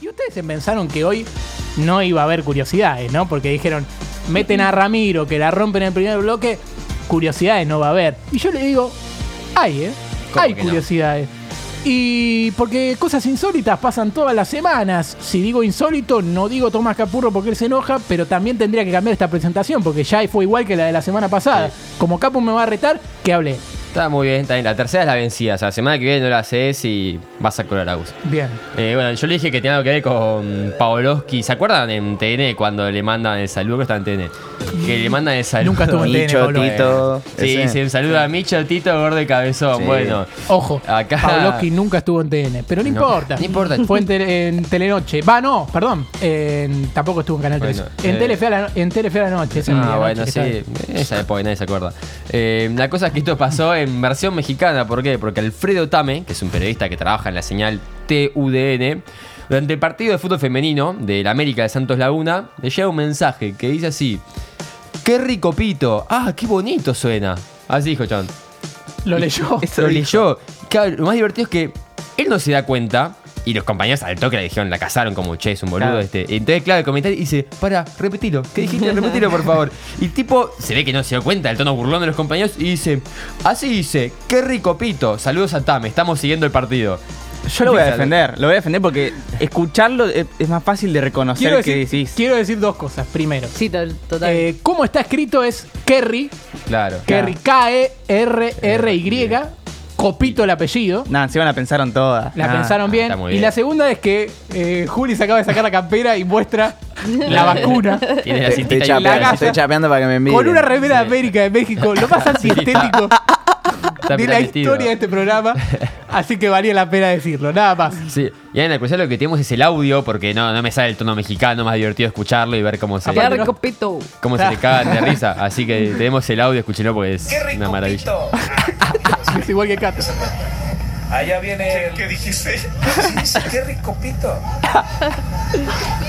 Y ustedes se pensaron que hoy no iba a haber curiosidades, ¿no? Porque dijeron, meten a Ramiro, que la rompen en el primer bloque, curiosidades no va a haber. Y yo le digo, hay, ¿eh? ¿Cómo Hay que no? curiosidades. Y porque cosas insólitas pasan todas las semanas. Si digo insólito, no digo Tomás Capurro porque él se enoja, pero también tendría que cambiar esta presentación porque ya fue igual que la de la semana pasada. Como Capu me va a retar, que hable. Está muy bien, está bien. La tercera es la vencida. O sea, la semana que viene no la haces y vas a Colaragus. Bien. Eh, bueno, yo le dije que tenía algo que ver con Pavlovsky. ¿Se acuerdan en TN cuando le mandan el saludo? Que está en TN. Que le mandan el saludo. Nunca estuvo en TN, Micho, Pablo. Tito. Sí, ese. un saludo a Micho, Tito, Gordo y Cabezón. Sí. Bueno, Ojo, Acá- Pavlovsky nunca estuvo en TN, pero no, No, importa. no importa. Fue en, tele- en Telenoche. Va, no, perdón. En- tampoco estuvo en Canal 3. Bueno, en, eh, Telefe a la, en Telefe a la noche. Ah, bueno, sí. Esa época nadie se acuerda. Eh, la cosa es que esto pasó en versión mexicana. ¿Por qué? Porque Alfredo Tame, que es un periodista que trabaja en la señal TUDN, durante el partido de fútbol femenino de la América de Santos Laguna, le llega un mensaje que dice así: ¡Qué rico pito! ¡Ah, qué bonito suena! Así dijo John. Lo leyó. Lo leyó. Claro, lo más divertido es que él no se da cuenta. Y los compañeros al toque le dijeron, la cazaron como che, es un boludo Claro. este. Entonces, claro, el comentario dice, para, repetilo. ¿Qué dijiste? Repetilo, por favor. Y el tipo se ve que no se dio cuenta del tono burlón de los compañeros y dice, así dice, qué rico pito. Saludos a Tame, estamos siguiendo el partido. Yo lo voy a defender, lo voy a defender porque escucharlo es, es más fácil de reconocer Quiero que decir, decís. quiero decir dos cosas. Primero, Sí, to- total. eh, cómo está escrito es Kerry, Claro. Kerry K-E-R-R-Y, Copito el apellido. Nah, se van a pensaron todas. La Nah. pensaron bien. está muy Y bien. la segunda es que eh, Juli se acaba de sacar la campera y muestra la vacuna. Tiene la Te- cintita Estoy la chapeando, gasa. estoy chapeando para que me envíen. Con una remera de América de México, lo más antiestético de la historia de este programa. Así que valía la pena decirlo, nada más. Sí, y en la cuestión lo que tenemos es el audio, porque no, no me sale el tono mexicano, más divertido escucharlo y ver cómo se, Qué aparte no- rico pito. cómo se le cagan de risa. Así que tenemos el audio, escúchenlo porque es una maravilla. Es igual que Cato. Allá viene el... ¿Qué dijiste? Qué rico pito.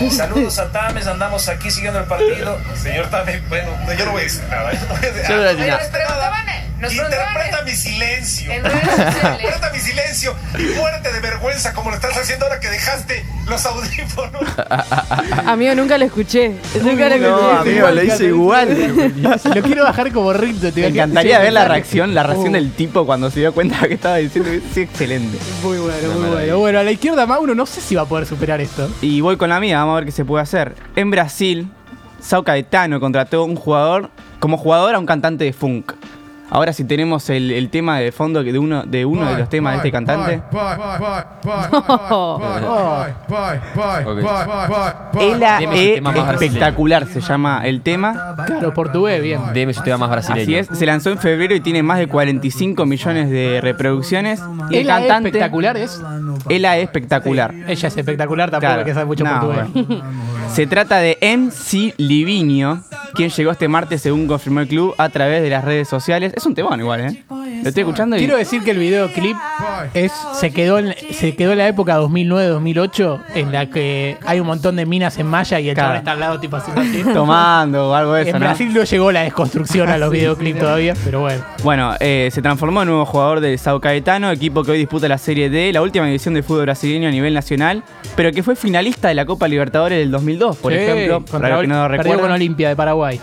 Saludos a Tames, andamos aquí siguiendo el partido. Señor Tames, bueno, no, yo no voy a decir nada. Yo no voy a decir Yo no voy a decir Oye, nada. Nos Interpreta mi silencio. Interpreta mi silencio y muérete de vergüenza como lo estás haciendo ahora que dejaste los audífonos. Amigo, nunca lo escuché. Nunca lo No, escuché. amigo, lo hice igual. Lo quiero bajar como ritmo. Me encantaría ver la reacción, la reacción Uh. del tipo cuando se dio cuenta que estaba diciendo. Sí, excelente. Muy bueno, muy bueno. Bueno, a la izquierda Mauro no sé si va a poder superar esto. Y voy con la mía, vamos a ver qué se puede hacer. En Brasil, Sao Caetano contrató un jugador, como jugador a un cantante de funk. Ahora si tenemos el, el tema de fondo de uno de uno de los temas de este cantante. Ela e espectacular se llama el tema. Claro, portugués, bien. Deme su tema más brasileño. Así es, se lanzó en febrero y tiene más de 45 millones de reproducciones. Y el cantante espectacular es. Ela es espectacular. Ella es espectacular, tampoco Claro. que sabe mucho No, portugués. bueno. Se trata de MC Livinho, quien llegó este martes según confirmó el club a través de las redes sociales. Es un temón igual, ¿eh? Lo estoy escuchando y... Quiero decir que el videoclip es, se, quedó en, se quedó en la época 2009-2008 en la que hay un montón de minas en malla y el Claro. chaval está al lado tipo así. así. Tomando o algo de eso, En ¿no? Brasil no llegó la desconstrucción a los videoclips todavía, pero bueno. Bueno, eh, se transformó en nuevo jugador del Sao Caetano, equipo que hoy disputa la Serie D, la última edición del fútbol brasileño a nivel nacional, pero que fue finalista de la Copa Libertadores del 2002, por Sí, ejemplo, contra para los que no lo Perdió recuerdan. con Olimpia de Paraguay.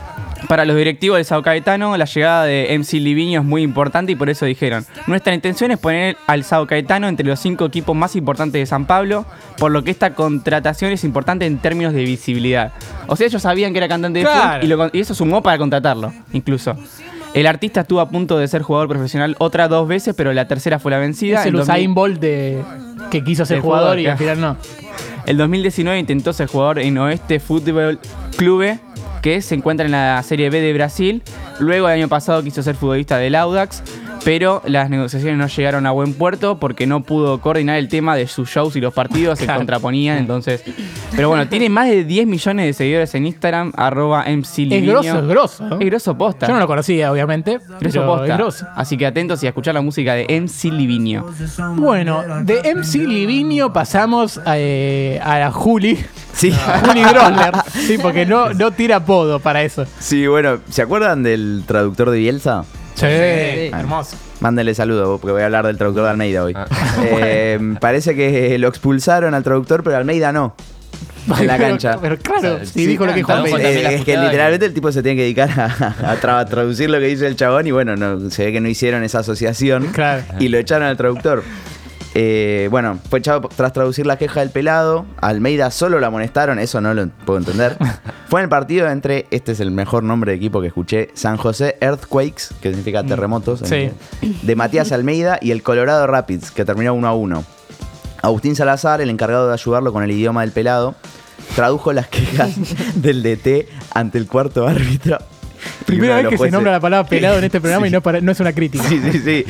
Para los directivos del Sao Caetano, la llegada de MC Liviño es muy importante y por eso dijeron, nuestra intención es poner al Sao Caetano entre los cinco equipos más importantes de San Pablo, por lo que esta contratación es importante en términos de visibilidad. O sea, ellos sabían que era cantante de funk y, y eso sumó para contratarlo, incluso. El artista estuvo a punto de ser jugador profesional otras dos veces, pero la tercera fue la vencida. Es el 2000 Usain Bolt de, que quiso ser jugador fútbol, y al final no. El 2019 intentó ser jugador en Oeste Fútbol Clube, que se encuentra en la Serie B de Brasil. Luego el año pasado quiso ser futbolista del Audax, pero las negociaciones no llegaron a buen puerto porque no pudo coordinar el tema de sus shows y los partidos se contraponían, entonces... Pero bueno, tiene más de 10 millones de seguidores en Instagram, arroba MC Es grosso, es grosso. ¿no? Es grosso posta. Yo no lo conocía, obviamente. Grosso posta. es grosso. Así que atentos y a escuchar la música de MC Liviño. Bueno, de MC Livinio pasamos a, eh, a la Juli. Sí. a Juli Grosler. Sí, porque no, no tira apodo para eso. Sí, bueno, ¿se acuerdan del traductor de Bielsa? Sí, Sí. hermoso. Mándenle saludo, porque voy a hablar del traductor de Almeida hoy. Ah. Eh, parece que lo expulsaron al traductor, pero Almeida no. En la cancha. Pero, claro, O sea, si sí, dijo lo que dijo Almeida. Eh, es que literalmente el tipo se tiene que dedicar a, a tra- a traducir lo que dice el chabón y bueno, no, se ve que no hicieron esa asociación Claro. y lo echaron al traductor. Eh, bueno, fue echado tras traducir la queja del pelado. A Almeida solo la amonestaron, eso no lo puedo entender. Fue en el partido entre, este es el mejor nombre de equipo que escuché, San José Earthquakes, que significa terremotos, Sí. inglés, de Matías Almeida y el Colorado Rapids, que terminó 1 a 1. Agustín Salazar, el encargado de ayudarlo con el idioma del pelado, tradujo las quejas del DT ante el cuarto árbitro. Primera vez que se nombra la palabra pelado en este programa Sí. y no, para- no es una crítica. Sí, sí, sí.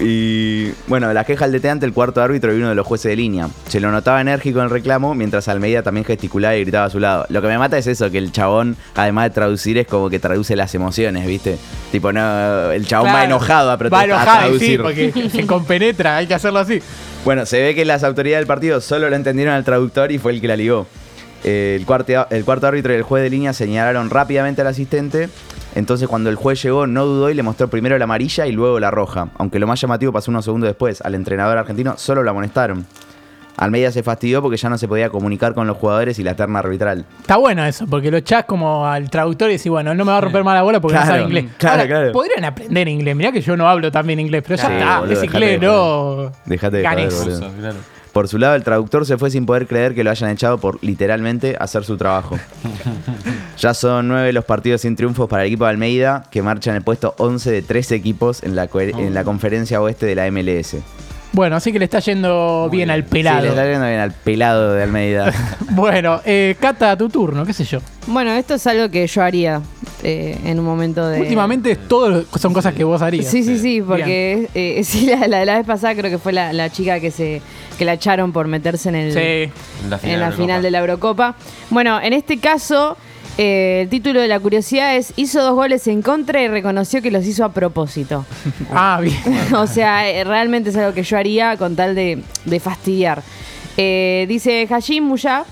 Y bueno, la queja DT ante el cuarto árbitro y uno de los jueces de línea. Se lo notaba enérgico en el reclamo, mientras Almeida también gesticulaba y gritaba a su lado. Lo que me mata es eso, que el chabón, además de traducir, es como que traduce las emociones, ¿viste? Tipo, no, el chabón va enojado a, Va protestar, a enojado, sí, traducir. porque se compenetra, hay que hacerlo así. Bueno, se ve que las autoridades del partido solo lo entendieron al traductor y fue el que la ligó. Eh, el, cuarto, el cuarto árbitro y el juez de línea señalaron rápidamente al asistente. Entonces, cuando el juez llegó, no dudó y le mostró primero la amarilla y luego la roja. Aunque lo más llamativo pasó unos segundos después. Al entrenador argentino solo lo amonestaron. Almeida se fastidió porque ya no se podía comunicar con los jugadores y la terna arbitral. Está bueno eso, porque lo echás como al traductor y decís, bueno, no me va a romper más la bola porque no Claro, sabe inglés. claro, Ahora, claro. Podrían aprender inglés. Mirá que yo no hablo también inglés, pero ya Sí, está, boludo, es inglés, de no. Dejate de Ganes. joder, boludo. Claro. Por su lado, el traductor se fue sin poder creer que lo hayan echado por literalmente hacer su trabajo. ya son nueve los partidos sin triunfos para el equipo de Almeida, que marcha en el puesto 11 de tres equipos en la, en la conferencia oeste de la MLS. Bueno, así que le está yendo bien, bien. al Sí, pelado. le está yendo bien al pelado de Almeida. bueno, eh, Cata, tu turno, qué sé yo. Bueno, esto es algo que yo haría eh, en un momento de. Últimamente todo son cosas que vos harías. Sí, sí, sí, porque eh, sí, la, la de la vez pasada creo que fue la, la chica que se que la echaron por meterse en el Sí. En la final, en la de la final Copa. de la Eurocopa. Bueno, en este caso, eh, el título de la curiosidad es hizo dos goles en contra y reconoció que los hizo a propósito. Ah, bien. o sea, eh, realmente es algo que yo haría con tal de, de fastidiar. Eh, dice Hashim Muya,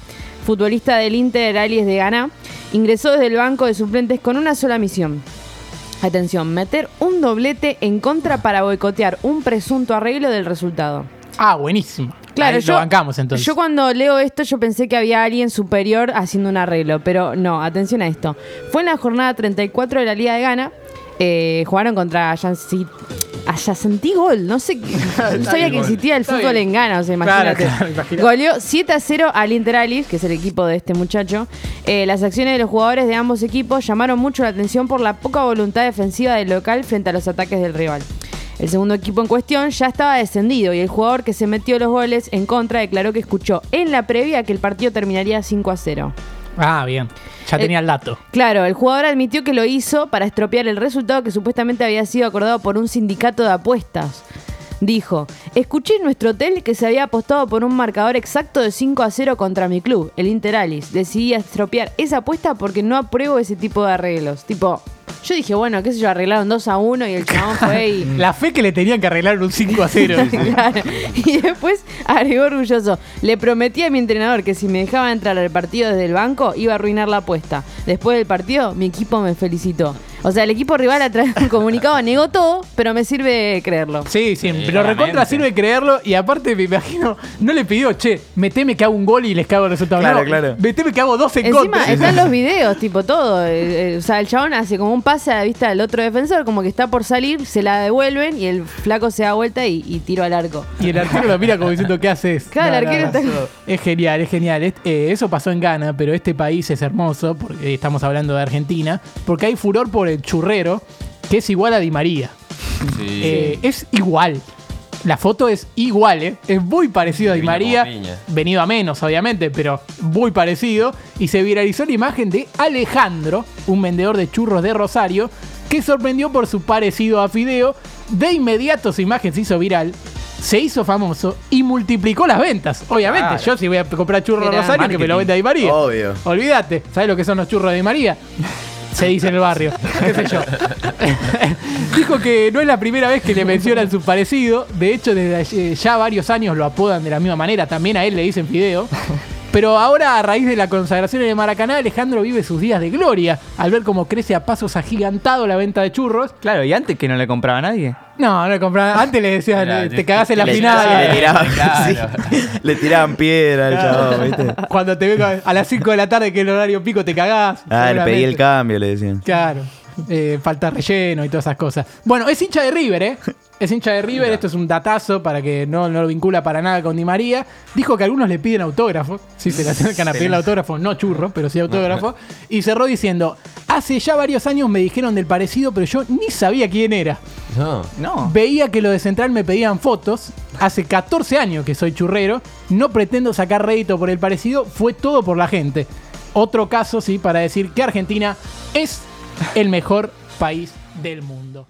futbolista del Inter Alias de Ghana, ingresó desde el banco de suplentes con una sola misión. Atención, meter un doblete en contra para boicotear un presunto arreglo del resultado. Ah, buenísimo. Claro, Ahí yo, lo bancamos entonces. yo cuando leo esto yo pensé que había alguien superior haciendo un arreglo, pero no, atención a esto. Fue en la jornada 34 de la Liga de Ghana, eh, jugaron contra Ayansi- Ayacenty Gol, no sé, no sabía que existía el Está fútbol bien. en Ghana, o sea, Claro, imagínate. claro. Goleó 7 a 0 al Inter Alice, que es el equipo de este muchacho. Eh, las acciones de los jugadores de ambos equipos llamaron mucho la atención por la poca voluntad defensiva del local frente a los ataques del rival. El segundo equipo en cuestión ya estaba descendido y el jugador que se metió los goles en contra declaró que escuchó en la previa que el partido terminaría 5 a 0. Ah, bien. Ya Eh, tenía el dato. Claro, el jugador admitió que lo hizo para estropear el resultado que supuestamente había sido acordado por un sindicato de apuestas. Dijo, escuché en nuestro hotel que se había apostado por un marcador exacto de 5 a 0 contra mi club, el Inter Alice. Decidí estropear esa apuesta porque no apruebo ese tipo de arreglos. Tipo, yo dije, bueno, qué sé yo, arreglaron 2 a 1 y el chabón fue y... La fe que le tenían que arreglar un 5 a 0. Claro. Y después agregó orgulloso. Le prometí a mi entrenador que si me dejaba entrar al partido desde el banco, iba a arruinar la apuesta. Después del partido, mi equipo me felicitó. O sea, el equipo rival a través de un comunicado negó todo, pero me sirve creerlo. Sí, sí, pero recontra sirve creerlo y aparte me imagino, no le pidió, che, meteme que hago un gol y les cago el resultado. Claro, no, claro. Meteme que hago dos en Encima contra. están los videos, tipo todo. Eh, eh, o sea, el chabón hace como un pase a la vista del otro defensor, como que está por salir, se la devuelven y el flaco se da vuelta y, y tiro al arco. Y el arquero lo mira como diciendo, ¿qué haces? Claro, el arquero está- Es genial, es genial. Es- eh, eso pasó en Ghana, pero este país es hermoso, porque estamos hablando de Argentina, porque hay furor por el churrero, que es igual a Di María. Sí. Eh, es igual. La foto es igual, ¿eh? Es muy parecido a Di María. Venido a menos, obviamente, pero muy parecido. Y se viralizó la imagen de Alejandro, un vendedor de churros de Rosario, que sorprendió por su parecido a Fideo. De inmediato su imagen se hizo viral. Se hizo famoso y multiplicó las ventas. Obviamente, Claro. yo si voy a comprar churros de Rosario, que me lo venda Di María. Obvio. Olvídate. ¿Sabes lo que son los churros de Di María? Se dice en el barrio. ¿Qué sé yo? Dijo que no es la primera vez que le mencionan su parecido. De hecho, desde eh, ya varios años lo apodan de la misma manera. También a él le dicen Fideo. Pero ahora, a raíz de la consagración en el Maracaná, Alejandro vive sus días de gloria al ver cómo crece a pasos agigantado la venta de churros. Claro, y antes que no le compraba a nadie. No, no le compraban. Antes le decían, te- cagás en la le- final. Le tiraban, Claro. sí, le tiraban piedra al chabón, ¿viste? Cuando te veo a las 5 de la tarde, que es el horario pico, te cagás. Ah, le pedí el cambio, le decían. Claro. Eh, falta relleno y todas esas cosas. Bueno, es hincha de River, ¿eh? Es hincha de River, esto es un datazo para que no, no lo vincula para nada con Di María. Dijo que algunos le piden autógrafos. Sí, se le acercan a pedir el autógrafo, no churro, pero sí autógrafo. Y cerró diciendo: Hace ya varios años me dijeron del parecido, pero yo ni sabía quién era. No. No. Veía que los de Central me pedían fotos. Hace 14 años que soy churrero. No pretendo sacar rédito por el parecido. Fue todo por la gente. Otro caso, sí, para decir que Argentina es el mejor país del mundo.